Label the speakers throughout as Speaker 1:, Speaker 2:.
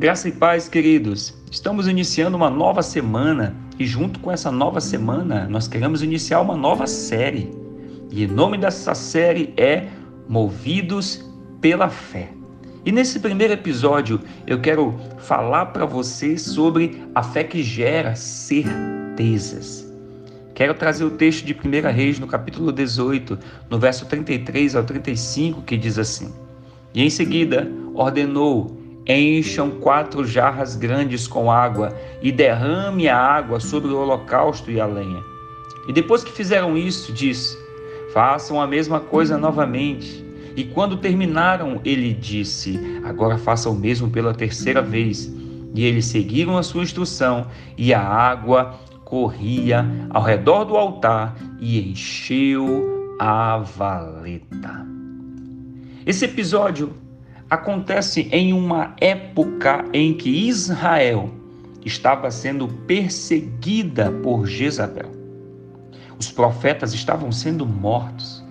Speaker 1: Graça e paz, queridos. Estamos iniciando uma nova semana e, junto com essa nova semana, nós queremos iniciar uma nova série. E o nome dessa série é Movidos pela Fé. E nesse primeiro episódio eu quero falar para você sobre a fé que gera certezas. Quero trazer o texto de 1 Reis, no capítulo 18, no verso 33 ao 35, que diz assim: E em seguida ordenou Encham quatro jarras grandes com água e derrame a água sobre o holocausto e a lenha. E depois que fizeram isso, disse: Façam a mesma coisa novamente. E quando terminaram, ele disse: Agora façam o mesmo pela terceira vez. E eles seguiram a sua instrução, e a água corria ao redor do altar e encheu a valeta. Esse episódio acontece em uma época em que Israel estava sendo perseguida por Jezabel. Os profetas estavam sendo mortos.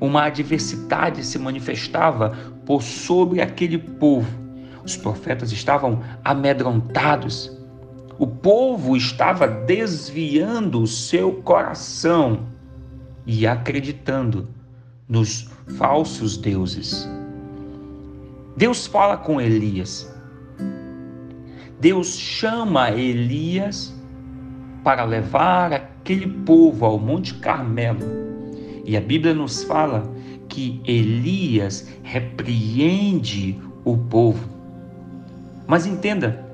Speaker 1: Uma adversidade se manifestava por sobre aquele povo. Os profetas estavam amedrontados. O povo estava desviando o seu coração e acreditando nos falsos deuses. Deus fala com Elias. Deus chama Elias para levar aquele povo ao Monte Carmelo. E a Bíblia nos fala que Elias repreende o povo. Mas entenda,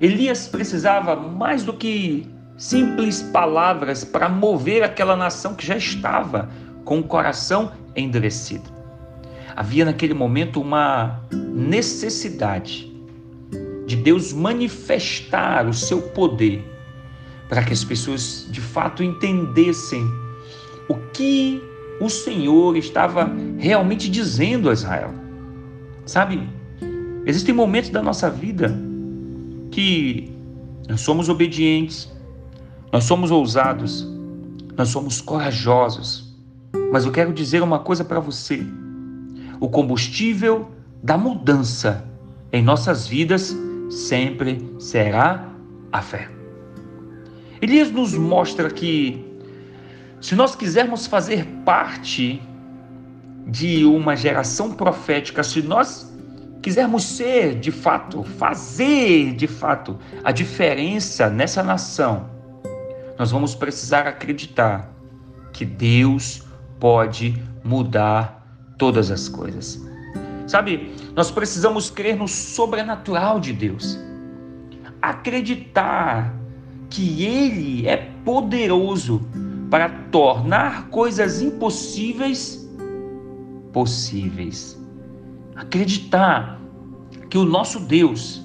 Speaker 1: Elias precisava mais do que simples palavras para mover aquela nação que já estava com o coração endurecido. Havia naquele momento uma necessidade de Deus manifestar o seu poder para que as pessoas de fato entendessem o que o Senhor estava realmente dizendo a Israel. Sabe, existem momentos da nossa vida que nós somos obedientes, nós somos ousados, nós somos corajosos. Mas eu quero dizer uma coisa para você o combustível da mudança em nossas vidas sempre será a fé. Elias nos mostra que, se nós quisermos fazer parte de uma geração profética, se nós quisermos ser de fato, fazer de fato a diferença nessa nação, nós vamos precisar acreditar que Deus pode mudar todas as coisas. Sabe, nós precisamos crer no sobrenatural de Deus, acreditar que Ele é poderoso para tornar coisas impossíveis possíveis. Acreditar que o nosso Deus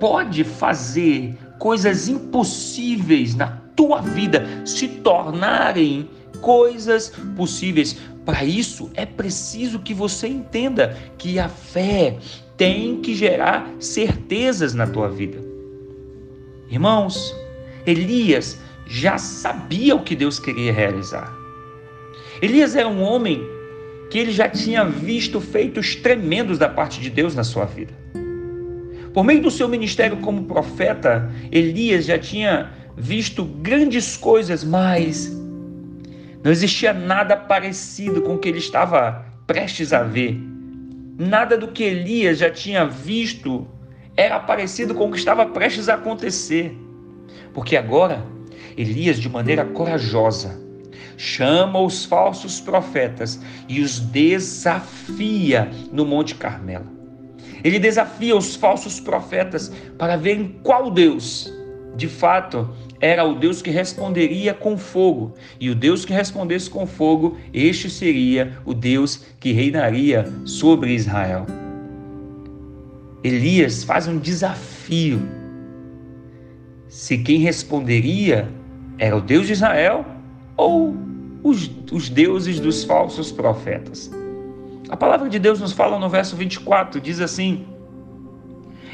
Speaker 1: pode fazer coisas impossíveis na tua vida se tornarem coisas possíveis. Para isso é preciso que você entenda que a fé tem que gerar certezas na tua vida. Irmãos, Elias já sabia o que Deus queria realizar. Elias era um homem que ele já tinha visto feitos tremendos da parte de Deus na sua vida. Por meio do seu ministério como profeta, Elias já tinha visto grandes coisas, mas não existia nada parecido com o que ele estava prestes a ver. Nada do que Elias já tinha visto era parecido com o que estava prestes a acontecer. Porque agora, Elias, de maneira corajosa, chama os falsos profetas e os desafia no Monte Carmelo. Ele desafia os falsos profetas para verem qual Deus, de fato, era o Deus que responderia com fogo, e o Deus que respondesse com fogo, este seria o Deus que reinaria sobre Israel. Elias faz um desafio. Se quem responderia era o Deus de Israel ou os, os deuses dos falsos profetas. A palavra de Deus nos fala no verso 24: diz assim: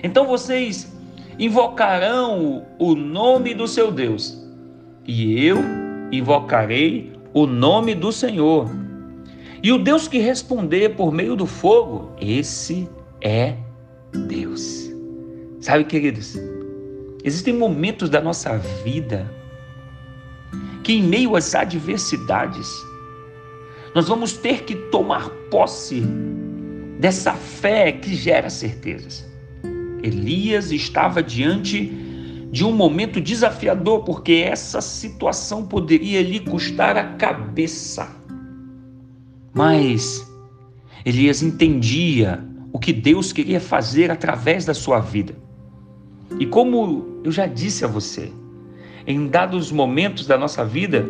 Speaker 1: Então vocês invocarão o nome do seu Deus, e eu invocarei o nome do Senhor. E o Deus que responder por meio do fogo, esse é Deus. Sabe, queridos, existem momentos da nossa vida que, em meio às adversidades, nós vamos ter que tomar posse dessa fé que gera certezas. Elias estava diante de um momento desafiador, porque essa situação poderia lhe custar a cabeça. Mas Elias entendia o que Deus queria fazer através da sua vida. E como eu já disse a você, em dados momentos da nossa vida,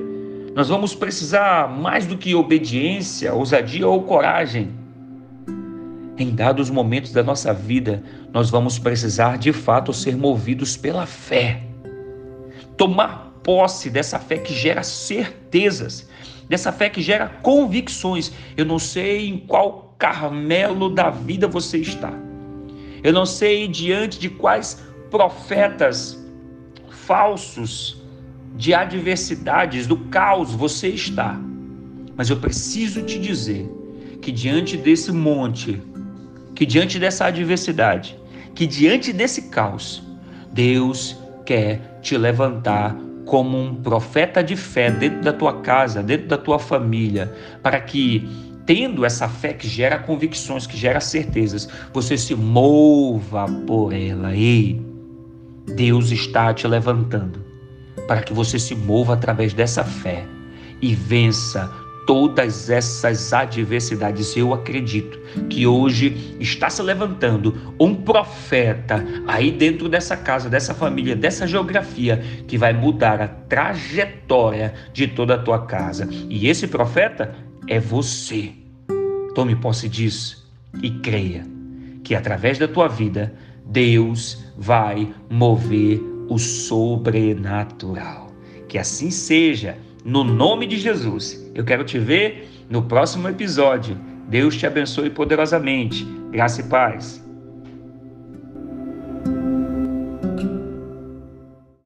Speaker 1: nós vamos precisar mais do que obediência, ousadia ou coragem. Em dados momentos da nossa vida, nós vamos precisar de fato ser movidos pela fé. Tomar posse dessa fé que gera certezas, dessa fé que gera convicções. Eu não sei em qual carmelo da vida você está. Eu não sei diante de quais profetas falsos de adversidades, do caos você está. Mas eu preciso te dizer que diante desse monte, que diante dessa adversidade, que diante desse caos, Deus quer te levantar como um profeta de fé dentro da tua casa, dentro da tua família, para que tendo essa fé que gera convicções, que gera certezas, você se mova por ela. Ei, Deus está te levantando para que você se mova através dessa fé e vença todas essas adversidades. Eu acredito que hoje está se levantando um profeta aí dentro dessa casa, dessa família, dessa geografia que vai mudar a trajetória de toda a tua casa. E esse profeta é você. Tome posse disso e creia que através da tua vida Deus vai mover o sobrenatural. Que assim seja, no nome de Jesus. Eu quero te ver no próximo episódio. Deus te abençoe poderosamente. Graça e paz.